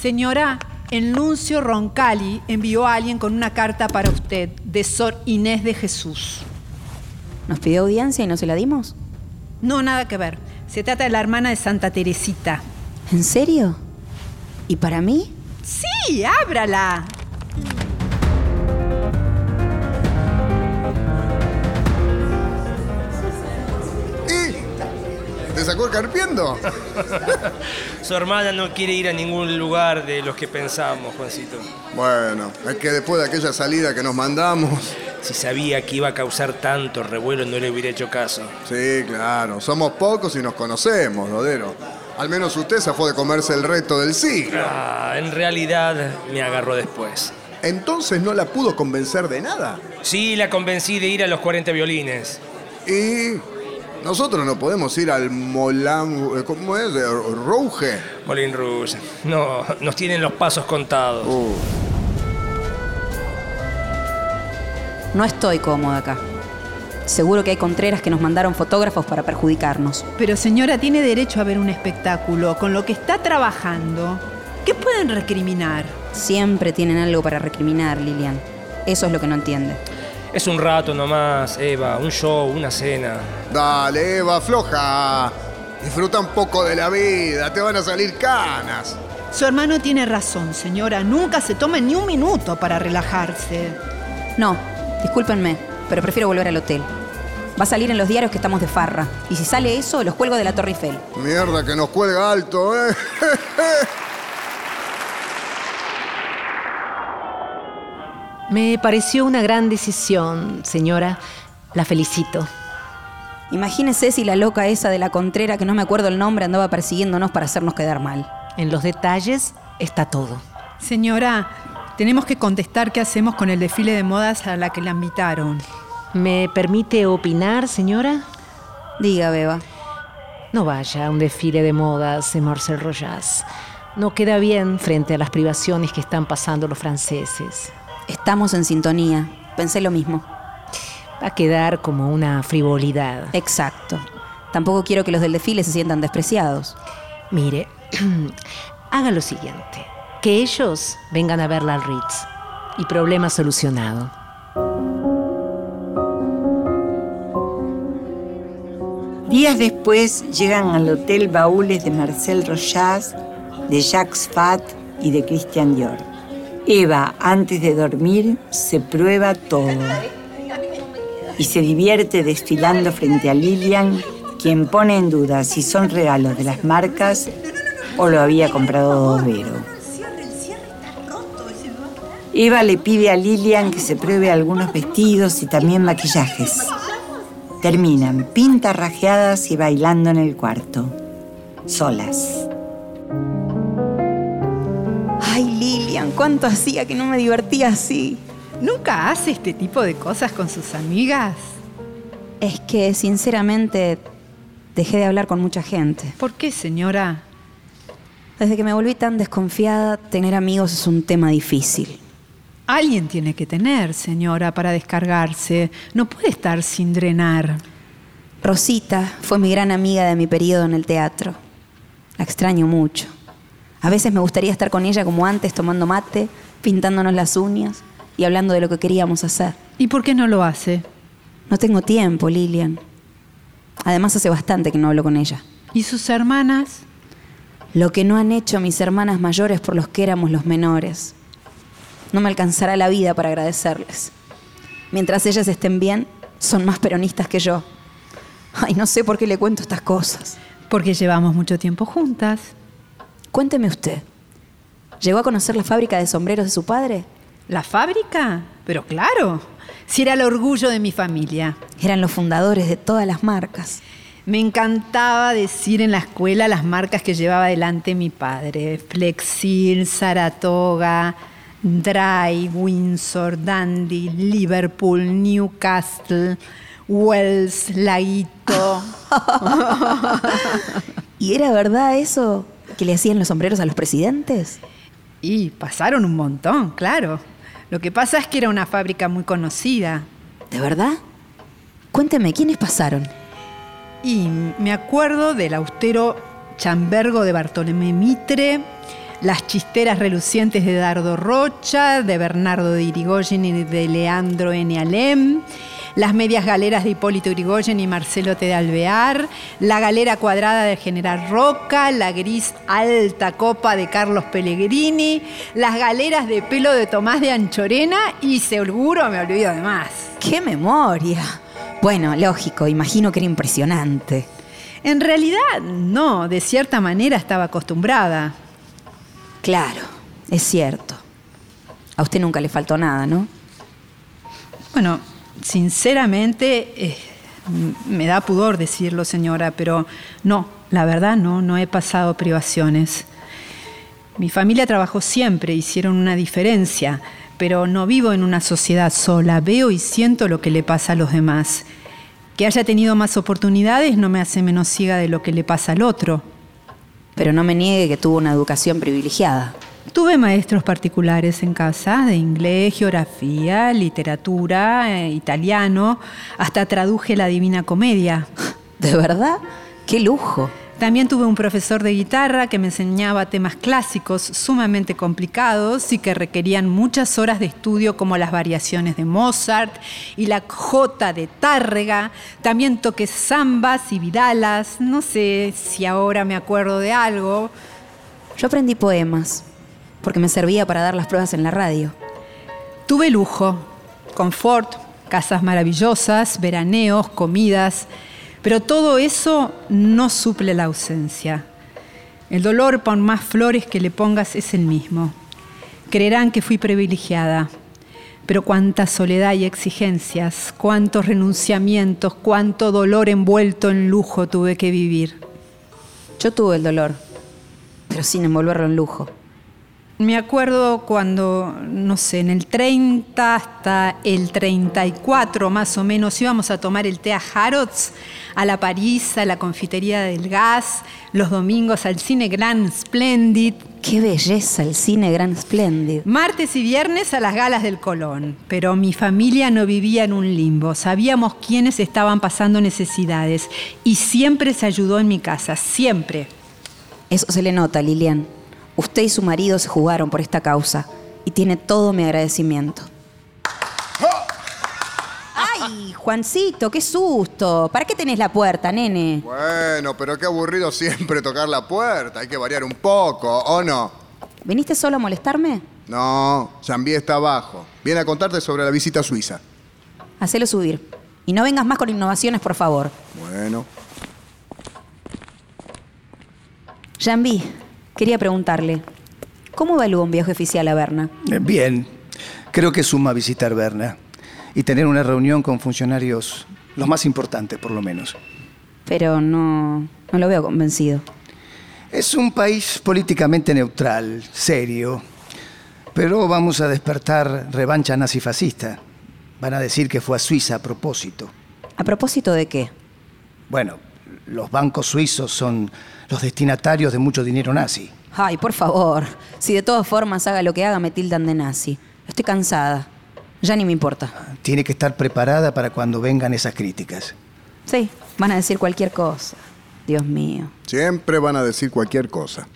Señora, el nuncio Roncalli envió a alguien con una carta para usted de Sor Inés de Jesús. ¿Nos pidió audiencia y no se la dimos? No, nada que ver. Se trata de la hermana de Santa Teresita. ¿En serio? ¿Y para mí? Sí, ábrala. ¿Te sacó carpiendo? Su hermana no quiere ir a ningún lugar de los que pensamos, Juancito. Bueno, es que después de aquella salida que nos mandamos. Si sabía que iba a causar tanto revuelo, no le hubiera hecho caso. Sí, claro. Somos pocos y nos conocemos, Dodero. Al menos usted se fue de comerse el resto del siglo. Ah, en realidad me agarró después. Entonces no la pudo convencer de nada. Sí, la convencí de ir a los 40 violines. Y nosotros no podemos ir al Molan... ¿Cómo es? Rouge. Molin Rouge. No, nos tienen los pasos contados. No estoy cómoda acá. Seguro que hay contreras que nos mandaron fotógrafos para perjudicarnos. Pero señora, tiene derecho a ver un espectáculo con lo que está trabajando. ¿Qué pueden recriminar? Siempre tienen algo para recriminar, Lilian. Eso es lo que no entiende. Es un rato nomás, Eva, un show, una cena. Dale, Eva, floja. Disfruta un poco de la vida, te van a salir canas. Su hermano tiene razón, señora. Nunca se toma ni un minuto para relajarse. No, discúlpenme, pero prefiero volver al hotel. Va a salir en los diarios que estamos de farra. Y si sale eso, los cuelgo de la Torre Eiffel. Mierda que nos cuelga alto, ¿eh? Me pareció una gran decisión, señora. La felicito. Imagínese si la loca esa de la contrera, que no me acuerdo el nombre, andaba persiguiéndonos para hacernos quedar mal. En los detalles está todo. Señora, tenemos que contestar qué hacemos con el desfile de modas a la que la invitaron. ¿Me permite opinar, señora? Diga, Beba. No vaya a un desfile de modas en Marcel Rojas. No queda bien frente a las privaciones que están pasando los franceses. Estamos en sintonía. Pensé lo mismo. Va a quedar como una frivolidad. Exacto. Tampoco quiero que los del desfile se sientan despreciados. Mire, haga lo siguiente. Que ellos vengan a verla al Ritz. Y problema solucionado. Días después llegan al hotel baúles de Marcel Rochas, de Jacques Fat y de Christian Dior. Eva, antes de dormir, se prueba todo y se divierte desfilando frente a Lilian, quien pone en duda si son regalos de las marcas o lo había comprado Dovero. Eva le pide a Lilian que se pruebe algunos vestidos y también maquillajes. Terminan pintarrajeadas y bailando en el cuarto, solas. Cuánto hacía que no me divertía así. ¿Nunca hace este tipo de cosas con sus amigas? Es que, sinceramente, dejé de hablar con mucha gente. ¿Por qué, señora? Desde que me volví tan desconfiada, tener amigos es un tema difícil. Alguien tiene que tener, señora, para descargarse. No puede estar sin drenar. Rosita fue mi gran amiga de mi periodo en el teatro. La extraño mucho. A veces me gustaría estar con ella como antes, tomando mate, pintándonos las uñas y hablando de lo que queríamos hacer. ¿Y por qué no lo hace? No tengo tiempo, Lilian. Además, hace bastante que no hablo con ella. ¿Y sus hermanas? Lo que no han hecho mis hermanas mayores por los que éramos los menores. No me alcanzará la vida para agradecerles. Mientras ellas estén bien, son más peronistas que yo. Ay, no sé por qué le cuento estas cosas. Porque llevamos mucho tiempo juntas. Cuénteme usted. ¿Llegó a conocer la fábrica de sombreros de su padre? ¿La fábrica? Pero claro, si era el orgullo de mi familia. Eran los fundadores de todas las marcas. Me encantaba decir en la escuela las marcas que llevaba adelante mi padre. Flexil, Saratoga, Dry, Windsor, Dandy, Liverpool, Newcastle, Wells, Laito. ¿Y era verdad eso que le hacían los sombreros a los presidentes? Y pasaron un montón, claro. Lo que pasa es que era una fábrica muy conocida. ¿De verdad? Cuénteme, ¿quiénes pasaron? Y me acuerdo del austero chambergo de Bartolomé Mitre, las chisteras relucientes de Dardo Rocha, de Bernardo de Irigoyen y de Leandro N. Alem, las medias galeras de Hipólito Irigoyen y Marcelo T. de Alvear, la galera cuadrada de General Roca, la gris alta copa de Carlos Pellegrini, las galeras de pelo de Tomás de Anchorena y seguro me olvido de más. ¡Qué memoria! Bueno, lógico, imagino que era impresionante. En realidad, no, de cierta manera estaba acostumbrada. Claro, es cierto. A usted nunca le faltó nada, ¿no? Bueno, sinceramente, eh, me da pudor decirlo, señora, pero no, la verdad no, no he pasado privaciones. Mi familia trabajó siempre, hicieron una diferencia, pero no vivo en una sociedad sola, veo y siento lo que le pasa a los demás. Que haya tenido más oportunidades no me hace menos ciega de lo que le pasa al otro. Pero no me niegue que tuvo una educación privilegiada. Tuve maestros particulares en casa de inglés, geografía, literatura, eh, italiano, hasta traduje la Divina Comedia. ¿De verdad? ¡Qué lujo! También tuve un profesor de guitarra que me enseñaba temas clásicos sumamente complicados y que requerían muchas horas de estudio como las variaciones de Mozart y la jota de Tárrega. También toqué zambas y vidalas. No sé si ahora me acuerdo de algo. Yo aprendí poemas porque me servía para dar las pruebas en la radio. Tuve lujo, confort, casas maravillosas, veraneos, comidas, pero todo eso no suple la ausencia. El dolor, por más flores que le pongas, es el mismo. Creerán que fui privilegiada, pero cuánta soledad y exigencias, cuántos renunciamientos, cuánto dolor envuelto en lujo tuve que vivir. Yo tuve el dolor, pero sin envolverlo en lujo. Me acuerdo cuando, no sé, en el 30 hasta el 34 más o menos íbamos a tomar el té a Harrods, a la París, a la confitería del gas, los domingos al cine Grand Splendid. ¡Qué belleza el cine Grand Splendid! Martes y viernes a las galas del Colón. Pero mi familia no vivía en un limbo. Sabíamos quiénes estaban pasando necesidades y siempre se ayudó en mi casa, siempre. Eso se le nota, Lilian. Usted y su marido se jugaron por esta causa y tiene todo mi agradecimiento. ¡Ay, Juancito, qué susto! ¿Para qué tenés la puerta, nene? Bueno, pero qué aburrido siempre tocar la puerta. Hay que variar un poco, ¿o no? ¿Viniste solo a molestarme? No, Jambi está abajo. Viene a contarte sobre la visita a Suiza. Hacelo subir. Y no vengas más con innovaciones, por favor. Bueno. Jambi, quería preguntarle, ¿cómo evalúa un viaje oficial a Berna? Eh, Bien, creo que suma visitar Berna y tener una reunión con funcionarios, los más importantes por lo menos. Pero no, no lo veo convencido. Es un país políticamente neutral, serio, pero vamos a despertar revancha nazifascista. Van a decir que fue a Suiza a propósito. ¿A propósito de qué? Bueno, los bancos suizos son los destinatarios de mucho dinero nazi. Ay, por favor. Si de todas formas haga lo que haga, me tildan de nazi. Estoy cansada. Ya ni me importa. Tiene que estar preparada para cuando vengan esas críticas. Sí, van a decir cualquier cosa. Dios mío. Siempre van a decir cualquier cosa.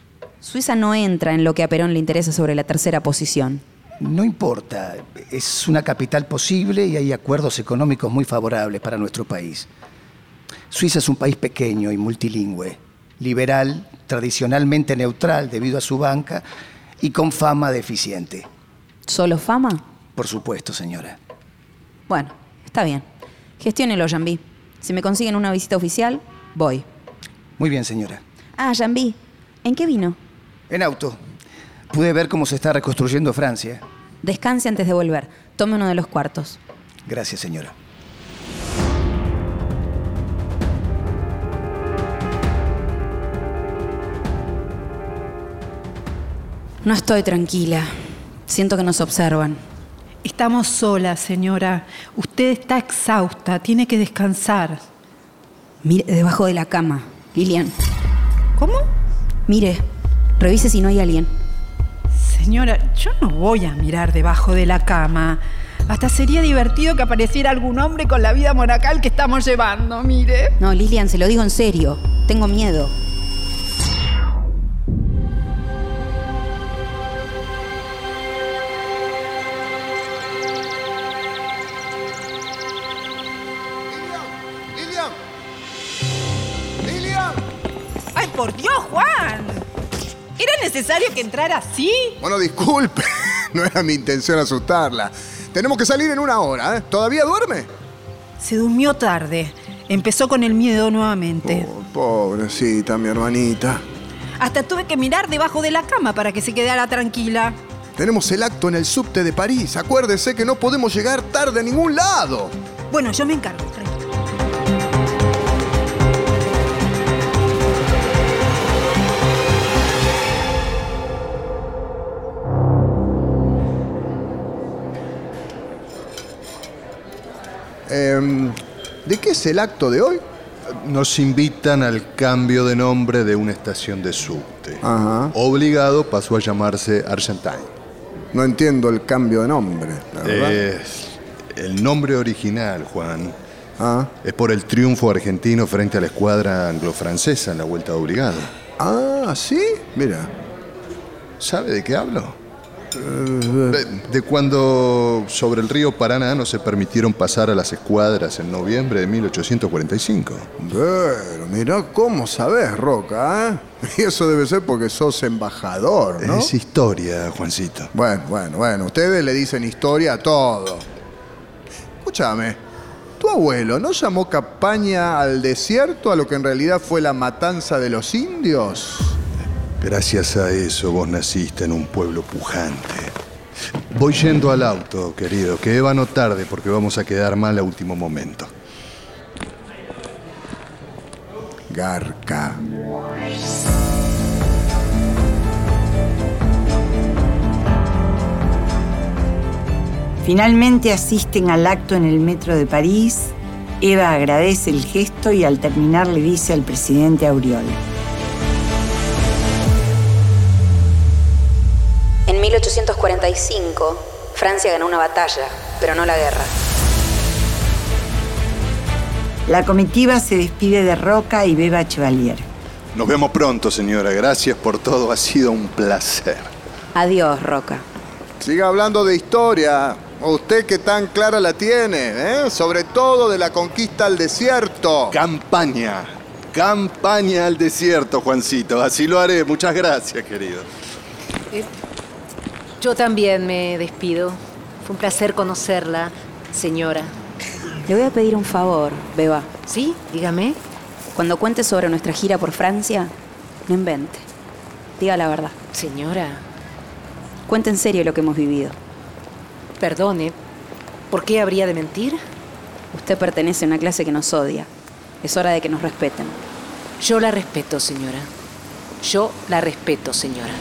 Suiza no entra en lo que a Perón le interesa sobre la tercera posición. No importa, es una capital posible y hay acuerdos económicos muy favorables para nuestro país. Suiza es un país pequeño y multilingüe, liberal, tradicionalmente neutral debido a su banca y con fama de eficiente. ¿Solo fama? Por supuesto, señora. Bueno, está bien. Gestiónelo, Jambi. Si me consiguen una visita oficial, voy. Muy bien, señora. Ah, Jambi, ¿en qué vino? En auto. Pude ver cómo se está reconstruyendo Francia. Descanse antes de volver. Tome uno de los cuartos. Gracias, señora. No estoy tranquila. Siento que nos observan. Estamos solas, señora. Usted está exhausta, tiene que descansar. Mire debajo de la cama, Lilian. ¿Cómo? Mire, revise si no hay alguien. Señora, yo no voy a mirar debajo de la cama. Hasta sería divertido que apareciera algún hombre con la vida monacal que estamos llevando, mire. No, Lilian, se lo digo en serio. Tengo miedo. Por Dios, Juan! ¿Era necesario que entrara así? Bueno, disculpe. No era mi intención asustarla. Tenemos que salir en una hora, ¿eh? ¿Todavía duerme? Se durmió tarde. Empezó con el miedo nuevamente. Oh, pobrecita, mi hermanita. Hasta tuve que mirar debajo de la cama para que se quedara tranquila. Tenemos el acto en el subte de París. Acuérdese que no podemos llegar tarde a ningún lado. Bueno, yo me encargo. Em, ¿De qué es el acto de hoy? Nos invitan al cambio de nombre de una estación de subte. Ajá. Obligado pasó a llamarse Argentine. No entiendo el cambio de nombre, la verdad. Es el nombre original, Juan. Ah. Es por el triunfo argentino frente a la escuadra anglo-francesa en la vuelta de obligado. Ah, ¿sí? Mira. ¿Sabe de qué hablo? De, cuando sobre el río Paraná no se permitieron pasar a las escuadras en noviembre de 1845. Pero mirá cómo sabes, Roca, ¿eh? Y eso debe ser porque sos embajador, ¿no? Es historia, Juancito. Bueno, bueno, bueno. Ustedes le dicen historia a todo. Escúchame. ¿Tu abuelo no llamó campaña al desierto a lo que en realidad fue la matanza de los indios? Gracias a eso vos naciste en un pueblo pujante. Voy yendo al auto, querido, que Eva no tarde porque vamos a quedar mal a último momento. Garca. Finalmente asisten al acto en el metro de París. Eva agradece el gesto y al terminar le dice al presidente Auriol. 1845, Francia ganó una batalla, pero no la guerra. La comitiva se despide de Roca y Beba Chevalier. Nos vemos pronto, señora. Gracias por todo. Ha sido un placer. Adiós, Roca. Siga hablando de historia. Usted que tan clara la tiene, ¿eh? Sobre todo de la conquista al desierto. Campaña. Campaña al desierto, Juancito. Así lo haré. Muchas gracias, querido. Yo también me despido. Fue un placer conocerla, señora. Le voy a pedir un favor, Beba. ¿Sí? Dígame. Cuando cuente sobre nuestra gira por Francia, no invente. Diga la verdad. Señora, Cuente en serio lo que hemos vivido. perdone. ¿Por qué habría de mentir? Usted pertenece a una clase que nos odia. Es hora de que nos respeten. Yo la respeto, señora. Yo la respeto, señora.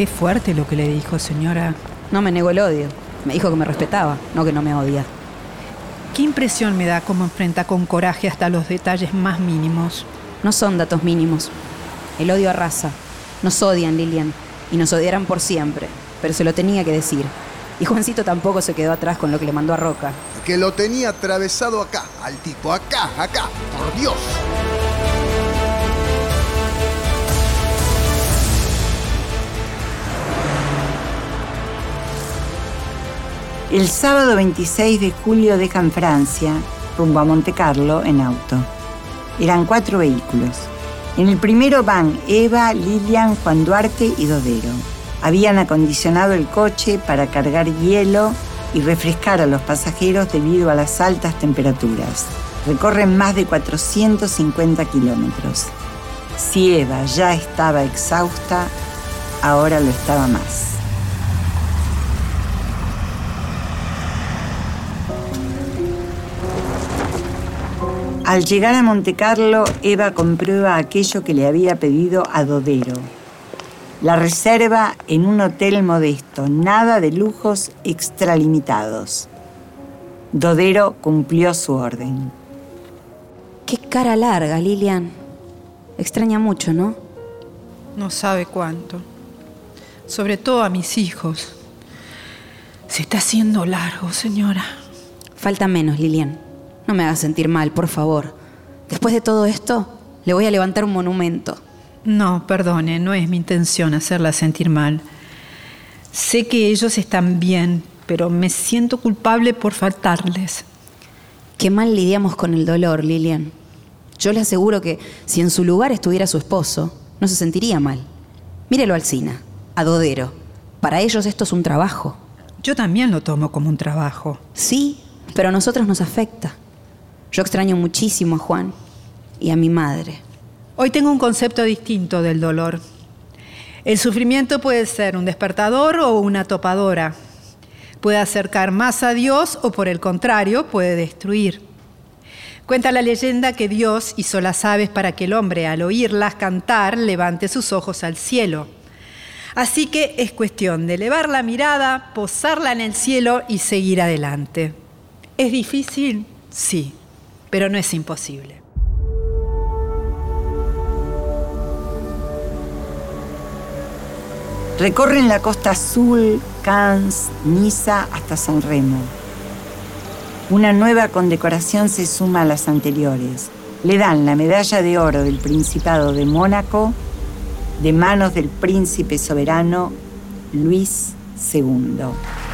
Qué fuerte lo que le dijo, señora. No me negó el odio. Me dijo que me respetaba, no que no me odia. Qué impresión me da cómo enfrenta con coraje hasta los detalles más mínimos. No son datos mínimos. El odio arrasa. Nos odian, Lilian. Y nos odiarán por siempre. Pero se lo tenía que decir. Y Juancito tampoco se quedó atrás con lo que le mandó a Roca. Que lo tenía atravesado acá, al tipo, acá, acá. Por Dios. El sábado 26 de julio dejan Francia, rumbo a Monte Carlo, en auto. Eran cuatro vehículos. En el primero van Eva, Lilian, Juan Duarte y Dodero. Habían acondicionado el coche para cargar hielo y refrescar a los pasajeros debido a las altas temperaturas. Recorren más de 450 kilómetros. Si Eva ya estaba exhausta, ahora lo estaba más. Al llegar a Montecarlo, Eva comprueba aquello que le había pedido a Dodero. La reserva en un hotel modesto, nada de lujos extralimitados. Dodero cumplió su orden. Qué cara larga, Lilian. Extraña mucho, ¿no? No sabe cuánto. Sobre todo a mis hijos. Se está haciendo largo, señora. Falta menos, Lilian. No me hagas sentir mal, por favor. Después de todo esto, le voy a levantar un monumento. No, perdone, no es mi intención hacerla sentir mal. Sé que ellos están bien, pero me siento culpable por faltarles. Qué mal lidiamos con el dolor, Lilian. Yo le aseguro que si en su lugar estuviera su esposo, no se sentiría mal. Mírelo al Sina, a Dodero. Para ellos esto es un trabajo. Yo también lo tomo como un trabajo. Sí, pero a nosotros nos afecta. Yo extraño muchísimo a Juan y a mi madre. Hoy tengo un concepto distinto del dolor. El sufrimiento puede ser un despertador o una topadora. Puede acercar más a Dios o por el contrario puede destruir. Cuenta la leyenda que Dios hizo las aves para que el hombre al oírlas cantar levante sus ojos al cielo. Así que es cuestión de elevar la mirada, posarla en el cielo y seguir adelante. ¿Es difícil? Sí, pero no es imposible. Recorren la costa azul, Cannes, Niza hasta San Remo. Una nueva condecoración se suma a las anteriores. Le dan la medalla de oro del Principado de Mónaco de manos del príncipe soberano Luis II.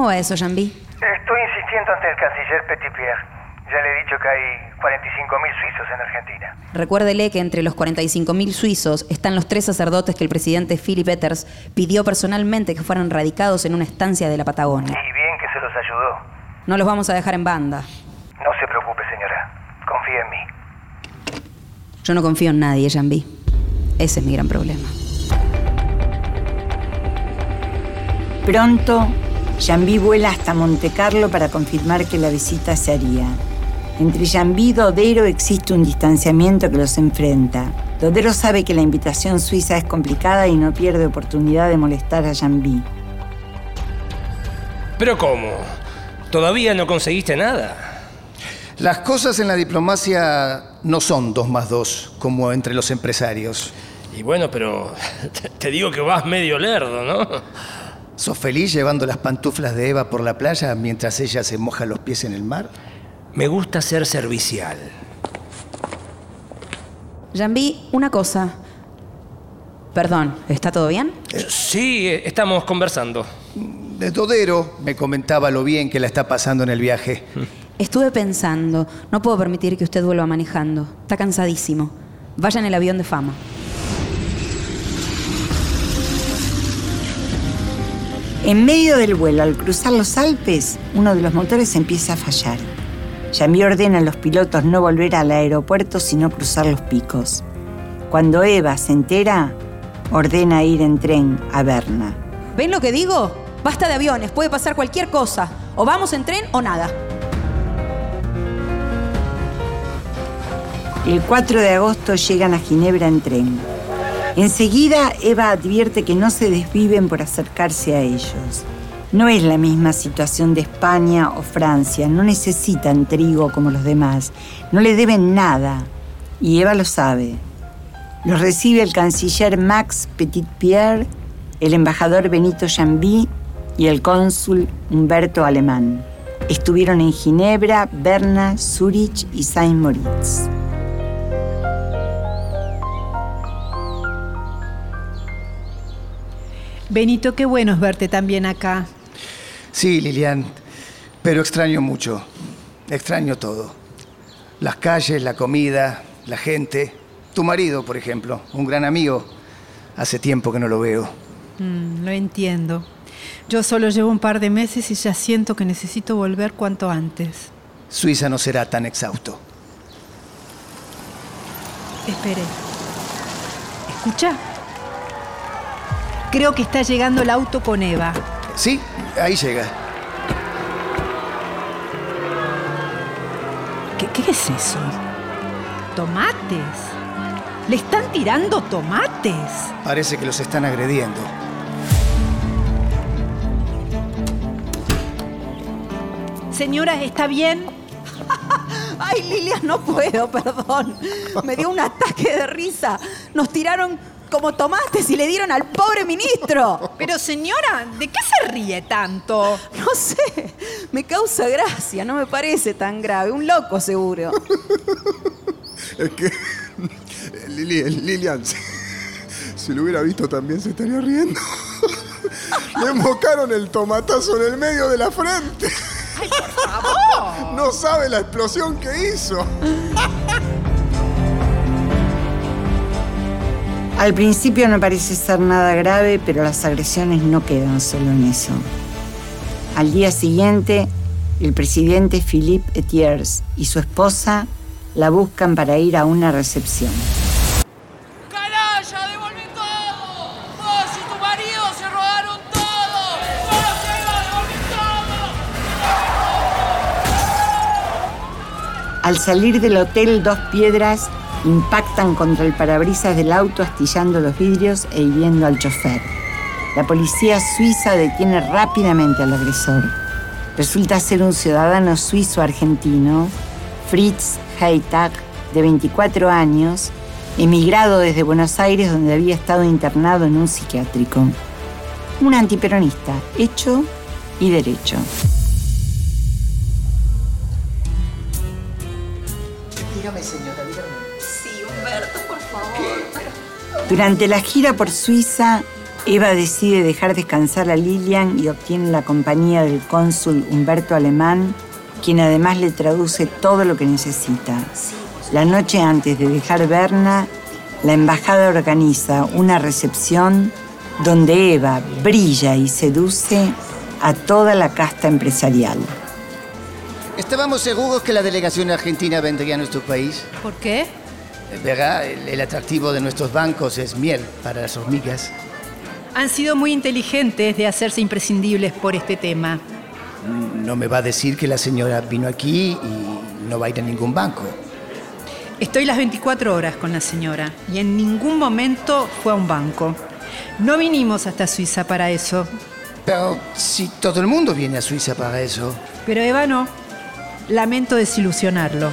Cómo va eso, Jambi? Estoy insistiendo ante el canciller Petitpierre. Ya le he dicho que hay 45.000 suizos en Argentina. Recuérdele que entre los 45.000 suizos están los tres sacerdotes que el presidente Philip Etters pidió personalmente que fueran radicados en una estancia de la Patagonia. Y bien que se los ayudó. No los vamos a dejar en banda. No se preocupe, señora. Confíe en mí. Yo no confío en nadie, Jambi. Ese es mi gran problema. Pronto, Jambi vuela hasta Monte Carlo para confirmar que la visita se haría. Entre Jambi y Dodero existe un distanciamiento que los enfrenta. Dodero sabe que la invitación suiza es complicada y no pierde oportunidad de molestar a Jambi. ¿Pero cómo? ¿Todavía no conseguiste nada? Las cosas en la diplomacia no son dos más dos, como entre los empresarios. Y bueno, pero te digo que vas medio lerdo, ¿no? ¿Sos feliz llevando las pantuflas de Eva por la playa mientras ella se moja los pies en el mar? Me gusta ser servicial. Jambi, una cosa. Perdón, ¿está todo bien? Sí, eh, estamos conversando. De Todero me comentaba lo bien que la está pasando en el viaje. Estuve pensando, no puedo permitir que usted vuelva manejando. Está cansadísimo. Vaya en el avión de fama. En medio del vuelo, al cruzar los Alpes, uno de los motores empieza a fallar. Jambi ordena a los pilotos no volver al aeropuerto sino cruzar los picos. Cuando Eva se entera, ordena ir en tren a Berna. ¿Ven lo que digo? Basta de aviones, puede pasar cualquier cosa. O vamos en tren o nada. El 4 de agosto llegan a Ginebra en tren. Enseguida Eva advierte que no se desviven por acercarse a ellos. No es la misma situación de España o Francia, no necesitan trigo como los demás, no le deben nada, y Eva lo sabe. Los recibe el canciller Max Petitpierre, el embajador Benito Jambi y el cónsul Humberto Alemán. Estuvieron en Ginebra, Berna, Zurich y Saint Moritz. Benito, qué bueno es verte también acá. Sí, Lilian, pero extraño mucho. Extraño todo. Las calles, la comida, la gente. Tu marido, por ejemplo, un gran amigo. Hace tiempo que no lo veo. Mm, lo entiendo. Yo solo llevo un par de meses y ya siento que necesito volver cuanto antes. Suiza no será tan exhausto. Espere. ¿Escucha? Creo que está llegando el auto con Eva. Sí, ahí llega. ¿Qué, qué es eso? ¿Tomates? ¿Le están tirando tomates? Parece que los están agrediendo. Señora, ¿está bien? Ay, Lilia, no puedo, perdón. Me dio un ataque de risa. Nos tiraron como tomates y le dieron al pobre ministro. Pero señora, ¿de qué se ríe tanto? No sé, me causa gracia, no me parece tan grave. Un loco seguro. Es que. Lili- Lilian, si, si lo hubiera visto también se estaría riendo. Le embocaron el tomatazo en el medio de la frente. ¡Ay, por favor! No sabe la explosión que hizo. Al principio no parece ser nada grave, pero las agresiones no quedan solo en eso. Al día siguiente, el presidente Philippe Etiers y su esposa la buscan para ir a una recepción. Devolví todo! ¡Vos y tu marido se robaron ¡Vos todo! Al salir del hotel Dos Piedras, impactan contra el parabrisas del auto, astillando los vidrios e hiriendo al chofer. La policía suiza detiene rápidamente al agresor. Resulta ser un ciudadano suizo-argentino, Fritz Heitag, de 24 años, emigrado desde Buenos Aires donde había estado internado en un psiquiátrico. Un antiperonista, hecho y derecho. Durante la gira por Suiza, Eva decide dejar descansar a Lilian y obtiene la compañía del cónsul Humberto Alemán, quien además le traduce todo lo que necesita. La noche antes de dejar Berna, la embajada organiza una recepción donde Eva brilla y seduce a toda la casta empresarial. Estábamos seguros que la delegación argentina vendría a nuestro país. ¿Por qué? Verá, el, el atractivo de nuestros bancos es miel para las hormigas. Han sido muy inteligentes de hacerse imprescindibles por este tema. No me va a decir que la señora vino aquí y no va a ir a ningún banco. Estoy las 24 horas con la señora y en ningún momento fue a un banco. No vinimos hasta Suiza para eso, Pero si todo el mundo viene a Suiza para eso. pero Eva no. Lamento desilusionarlo.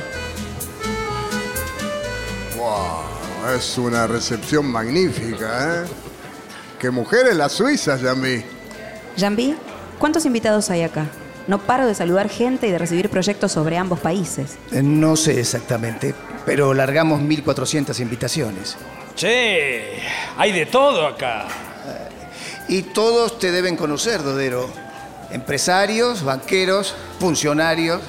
Es una recepción magnífica, ¿eh? Qué mujeres las suizas, Yambi. Jambi, ¿cuántos invitados hay acá? No paro de saludar gente y de recibir proyectos sobre ambos países. Eh, No sé exactamente, pero largamos 1.400 invitaciones. Che, hay de todo acá. Y todos te deben conocer, Dodero. Empresarios, banqueros, funcionarios,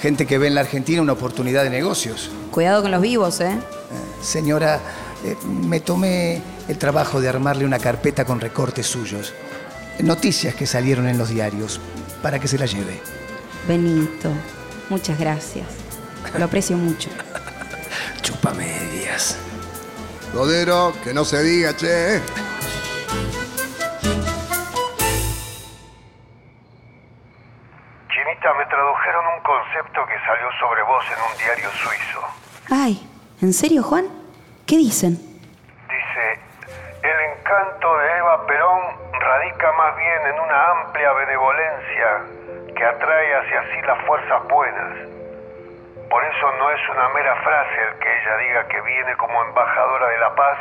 gente que ve en la Argentina una oportunidad de negocios. Cuidado con los vivos, ¿eh? Señora, eh, me tomé el trabajo de armarle una carpeta con recortes suyos. Noticias que salieron en los diarios, para que se la lleve. Benito, muchas gracias. Lo aprecio mucho. Chupa medias. Dodero, que no se diga, che. Chinita, me tradujeron un concepto que salió sobre vos en un diario suizo. Ay, ¿en serio, Juan? ¿Qué dicen? Dice, el encanto de Eva Perón radica más bien en una amplia benevolencia que atrae hacia sí las fuerzas buenas. Por eso no es una mera frase el que ella diga que viene como embajadora de la paz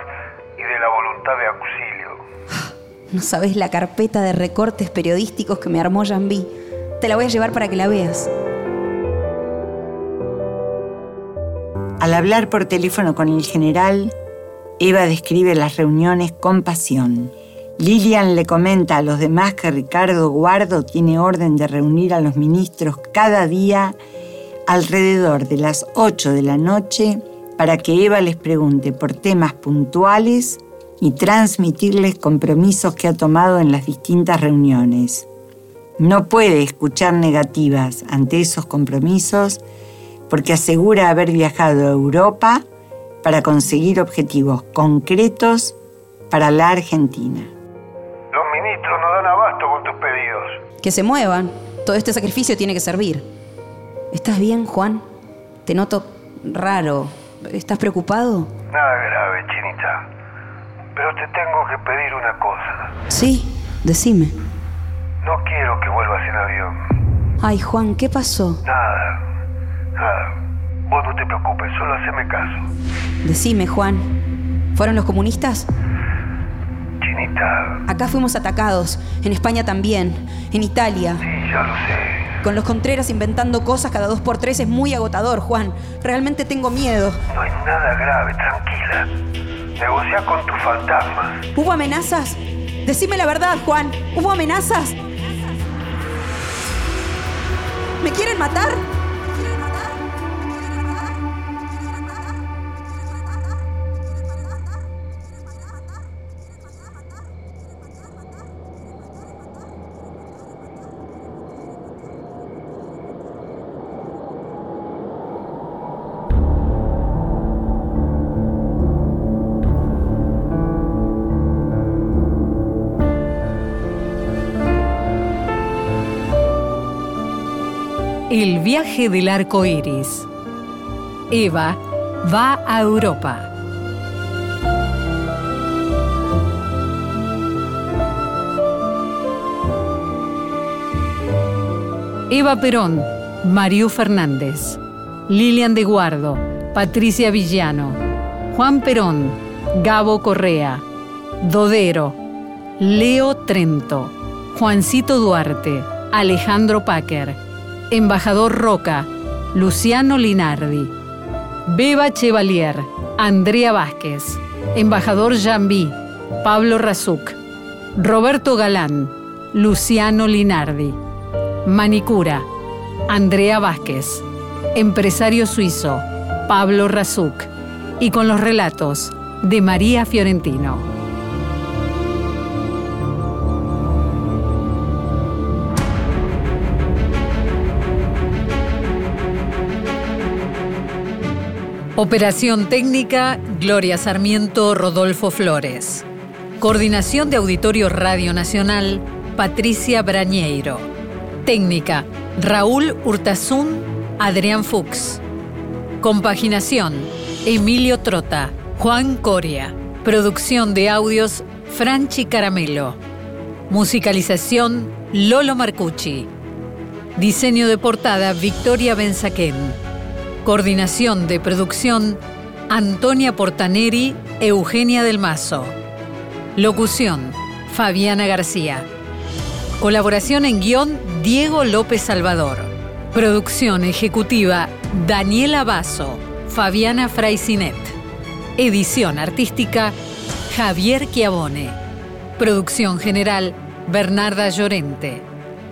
y de la voluntad de auxilio. No sabes la carpeta de recortes periodísticos que me armó Jambi. Te la voy a llevar para que la veas. Al hablar por teléfono con el general, Eva describe las reuniones con pasión. Lilian le comenta a los demás que Ricardo Guardo tiene orden de reunir a los ministros cada día alrededor de las 8 de la noche para que Eva les pregunte por temas puntuales y transmitirles compromisos que ha tomado en las distintas reuniones. No puede escuchar negativas ante esos compromisos porque asegura haber viajado a Europa para conseguir objetivos concretos para la Argentina. Los ministros no dan abasto con tus pedidos. Que se muevan. Todo este sacrificio tiene que servir. ¿Estás bien, Juan? Te noto raro. ¿Estás preocupado? Nada grave, Chinita. Pero te tengo que pedir una cosa. Sí, decime. No quiero que vuelvas en avión. Ay, Juan, ¿qué pasó? Nada. Nada. Vos no te preocupes, solo haceme caso. Decime, Juan. ¿Fueron los comunistas? Chinita, Acá fuimos atacados. En España también. En Italia. sí, ya lo sé. Con los Contreras inventando cosas cada dos por tres es muy agotador, Juan. Realmente tengo miedo. No hay nada grave, tranquila. Negocia con tus fantasmas. ¿Hubo amenazas? Decime la verdad, Juan. ¿Hubo amenazas? ¿Me quieren matar? El viaje del arco iris. Eva va a Europa. Eva Perón, Mariú Fernández, Lilian de Guardo, Patricia Villano, Juan Perón, Gabo Correa, Dodero, Leo Trento, Juancito Duarte, Alejandro Packer, Embajador Roca, Luciano Linardi, Beba Chevalier, Andrea Vázquez, Embajador Jambí, Pablo Razuc, Roberto Galán, Luciano Linardi, Manicura, Andrea Vázquez, Empresario Suizo, Pablo Razuc, y con los relatos de María Fiorentino. Operación técnica, Gloria Sarmiento, Rodolfo Flores. Coordinación de Auditorio Radio Nacional, Patricia Brañeiro. Técnica, Raúl Hurtazún, Adrián Fuchs. Compaginación, Emilio Trota, Juan Coria. Producción de audios, Franchi Caramelo. Musicalización, Lolo Marcucci. Diseño de portada, Victoria Benzaquén. Coordinación de producción, Antonia Portaneri, Eugenia del Mazo. Locución, Fabiana García. Colaboración en guion, Diego López Salvador. Producción ejecutiva, Daniela Basso, Fabiana Fraisinet. Edición artística, Javier Chiavone. Producción general, Bernarda Llorente.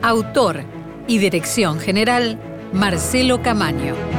Autor y dirección general, Marcelo Camaño.